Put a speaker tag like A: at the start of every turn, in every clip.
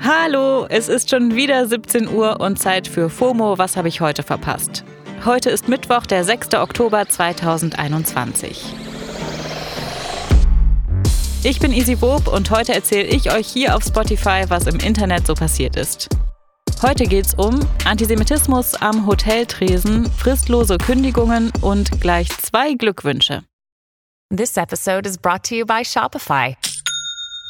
A: Hallo, es ist schon wieder 17 Uhr und Zeit für FOMO. Was habe ich heute verpasst? Heute ist Mittwoch, der 6. Oktober 2021. Ich bin Easy Wob und heute erzähle ich euch hier auf Spotify, was im Internet so passiert ist. Heute geht's um Antisemitismus am Hoteltresen, fristlose Kündigungen und gleich zwei Glückwünsche.
B: This episode is brought to you by Shopify.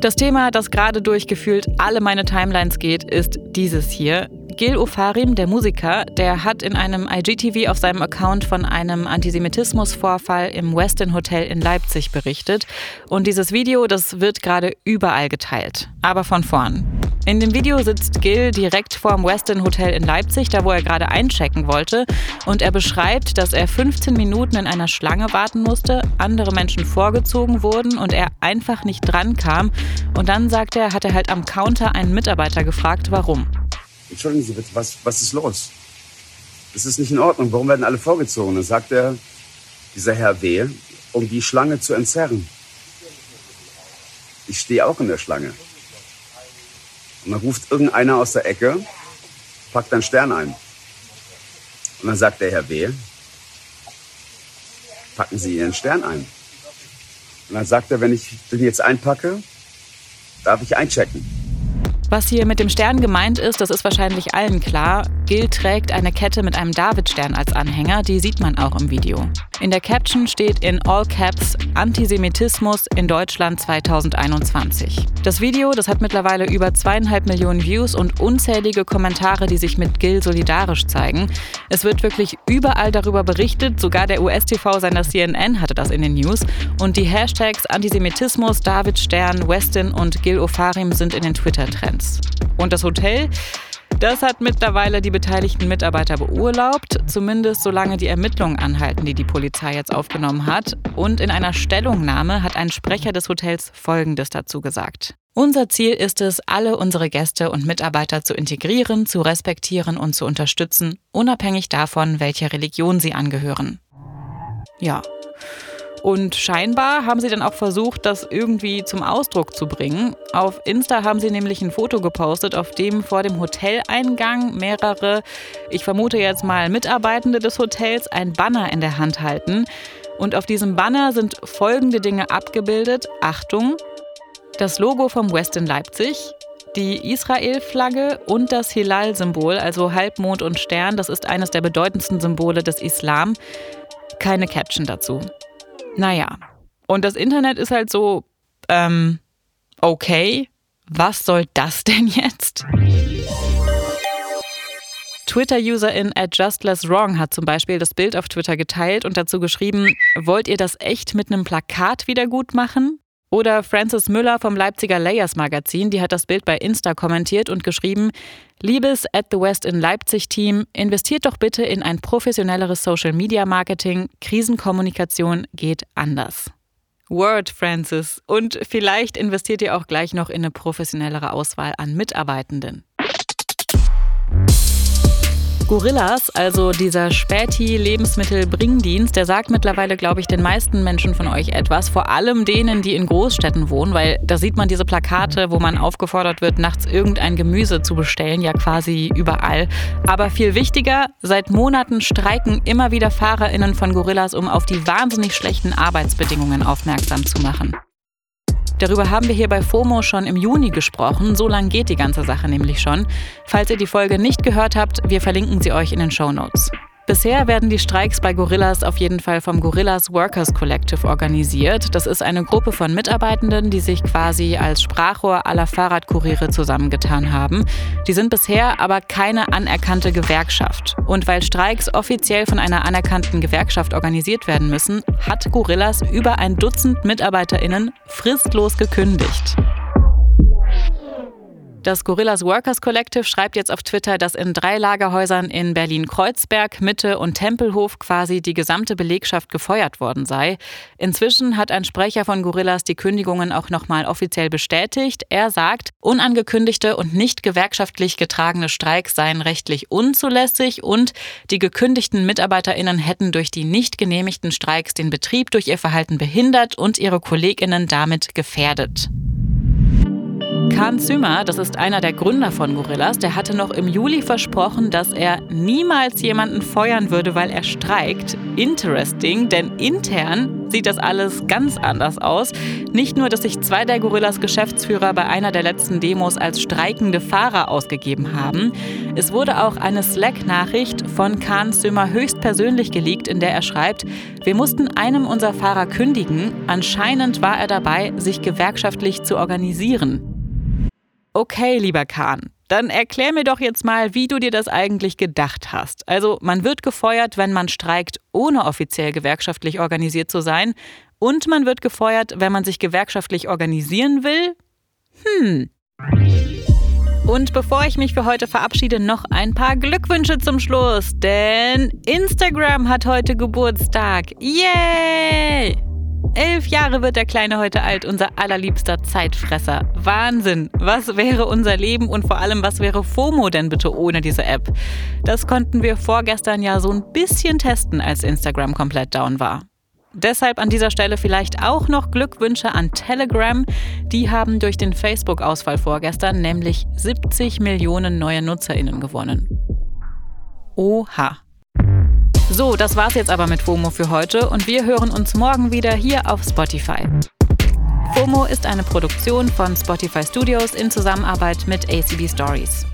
A: Das Thema, das gerade durchgefühlt alle meine Timelines geht, ist dieses hier. Gil Ofarim, der Musiker, der hat in einem IGTV auf seinem Account von einem Antisemitismusvorfall im Westin Hotel in Leipzig berichtet. Und dieses Video, das wird gerade überall geteilt. Aber von vorn. In dem Video sitzt Gil direkt vor dem Westin Hotel in Leipzig, da wo er gerade einchecken wollte. Und er beschreibt, dass er 15 Minuten in einer Schlange warten musste, andere Menschen vorgezogen wurden und er einfach nicht dran kam. Und dann sagt er, hat er halt am Counter einen Mitarbeiter gefragt, warum.
C: Entschuldigen Sie bitte, was, was ist los? Das ist nicht in Ordnung. Warum werden alle vorgezogen? Dann sagt er, dieser Herr W., um die Schlange zu entzerren. Ich stehe auch in der Schlange. Und dann ruft irgendeiner aus der Ecke, packt einen Stern ein. Und dann sagt der Herr W., packen Sie Ihren Stern ein. Und dann sagt er, wenn ich den jetzt einpacke, darf ich einchecken.
A: Was hier mit dem Stern gemeint ist, das ist wahrscheinlich allen klar. Gil trägt eine Kette mit einem Davidstern als Anhänger, die sieht man auch im Video. In der Caption steht in All Caps Antisemitismus in Deutschland 2021. Das Video, das hat mittlerweile über zweieinhalb Millionen Views und unzählige Kommentare, die sich mit Gil solidarisch zeigen. Es wird wirklich überall darüber berichtet, sogar der US-TV-Sender CNN hatte das in den News. Und die Hashtags Antisemitismus, Davidstern, Westin und Gil Ofarim sind in den Twitter-Trends. Und das Hotel? Das hat mittlerweile die beteiligten Mitarbeiter beurlaubt, zumindest solange die Ermittlungen anhalten, die die Polizei jetzt aufgenommen hat. Und in einer Stellungnahme hat ein Sprecher des Hotels Folgendes dazu gesagt. Unser Ziel ist es, alle unsere Gäste und Mitarbeiter zu integrieren, zu respektieren und zu unterstützen, unabhängig davon, welcher Religion sie angehören. Ja, und scheinbar haben sie dann auch versucht, das irgendwie zum Ausdruck zu bringen. Auf Insta haben sie nämlich ein Foto gepostet, auf dem vor dem Hoteleingang mehrere, ich vermute jetzt mal Mitarbeitende des Hotels, ein Banner in der Hand halten. Und auf diesem Banner sind folgende Dinge abgebildet. Achtung, das Logo vom Westin Leipzig, die Israel-Flagge und das Hilal-Symbol, also Halbmond und Stern, das ist eines der bedeutendsten Symbole des Islam. Keine Caption dazu. Naja, und das Internet ist halt so, ähm, okay, was soll das denn jetzt? Twitter-Userin at justlesswrong hat zum Beispiel das Bild auf Twitter geteilt und dazu geschrieben, wollt ihr das echt mit einem Plakat wieder gut machen? Oder Francis Müller vom Leipziger Layers Magazin, die hat das Bild bei Insta kommentiert und geschrieben, Liebes at the West in Leipzig Team, investiert doch bitte in ein professionelleres Social Media Marketing. Krisenkommunikation geht anders. Word, Francis. Und vielleicht investiert ihr auch gleich noch in eine professionellere Auswahl an Mitarbeitenden. Gorillas, also dieser Späti-Lebensmittel-Bringdienst, der sagt mittlerweile, glaube ich, den meisten Menschen von euch etwas. Vor allem denen, die in Großstädten wohnen, weil da sieht man diese Plakate, wo man aufgefordert wird, nachts irgendein Gemüse zu bestellen, ja quasi überall. Aber viel wichtiger, seit Monaten streiken immer wieder FahrerInnen von Gorillas, um auf die wahnsinnig schlechten Arbeitsbedingungen aufmerksam zu machen. Darüber haben wir hier bei FOMO schon im Juni gesprochen. So lang geht die ganze Sache nämlich schon. Falls ihr die Folge nicht gehört habt, wir verlinken sie euch in den Show Notes. Bisher werden die Streiks bei Gorillas auf jeden Fall vom Gorillas Workers Collective organisiert. Das ist eine Gruppe von Mitarbeitenden, die sich quasi als Sprachrohr aller Fahrradkuriere zusammengetan haben. Die sind bisher aber keine anerkannte Gewerkschaft. Und weil Streiks offiziell von einer anerkannten Gewerkschaft organisiert werden müssen, hat Gorillas über ein Dutzend MitarbeiterInnen fristlos gekündigt. Das Gorillas Workers Collective schreibt jetzt auf Twitter, dass in drei Lagerhäusern in Berlin-Kreuzberg, Mitte und Tempelhof quasi die gesamte Belegschaft gefeuert worden sei. Inzwischen hat ein Sprecher von Gorillas die Kündigungen auch nochmal offiziell bestätigt. Er sagt, unangekündigte und nicht gewerkschaftlich getragene Streiks seien rechtlich unzulässig und die gekündigten MitarbeiterInnen hätten durch die nicht genehmigten Streiks den Betrieb durch ihr Verhalten behindert und ihre KollegInnen damit gefährdet. Kahn Zümer, das ist einer der Gründer von Gorillas, der hatte noch im Juli versprochen, dass er niemals jemanden feuern würde, weil er streikt. Interesting, denn intern sieht das alles ganz anders aus. Nicht nur, dass sich zwei der Gorillas Geschäftsführer bei einer der letzten Demos als streikende Fahrer ausgegeben haben. Es wurde auch eine Slack-Nachricht von Kahn Zimmer höchstpersönlich geleakt, in der er schreibt, wir mussten einem unserer Fahrer kündigen. Anscheinend war er dabei, sich gewerkschaftlich zu organisieren. Okay, lieber Kahn, dann erklär mir doch jetzt mal, wie du dir das eigentlich gedacht hast. Also, man wird gefeuert, wenn man streikt, ohne offiziell gewerkschaftlich organisiert zu sein. Und man wird gefeuert, wenn man sich gewerkschaftlich organisieren will? Hm. Und bevor ich mich für heute verabschiede, noch ein paar Glückwünsche zum Schluss. Denn Instagram hat heute Geburtstag. Yay! Elf Jahre wird der Kleine heute alt, unser allerliebster Zeitfresser. Wahnsinn! Was wäre unser Leben und vor allem, was wäre FOMO denn bitte ohne diese App? Das konnten wir vorgestern ja so ein bisschen testen, als Instagram komplett down war. Deshalb an dieser Stelle vielleicht auch noch Glückwünsche an Telegram. Die haben durch den Facebook-Ausfall vorgestern nämlich 70 Millionen neue NutzerInnen gewonnen. Oha. So, das war's jetzt aber mit FOMO für heute und wir hören uns morgen wieder hier auf Spotify. FOMO ist eine Produktion von Spotify Studios in Zusammenarbeit mit ACB Stories.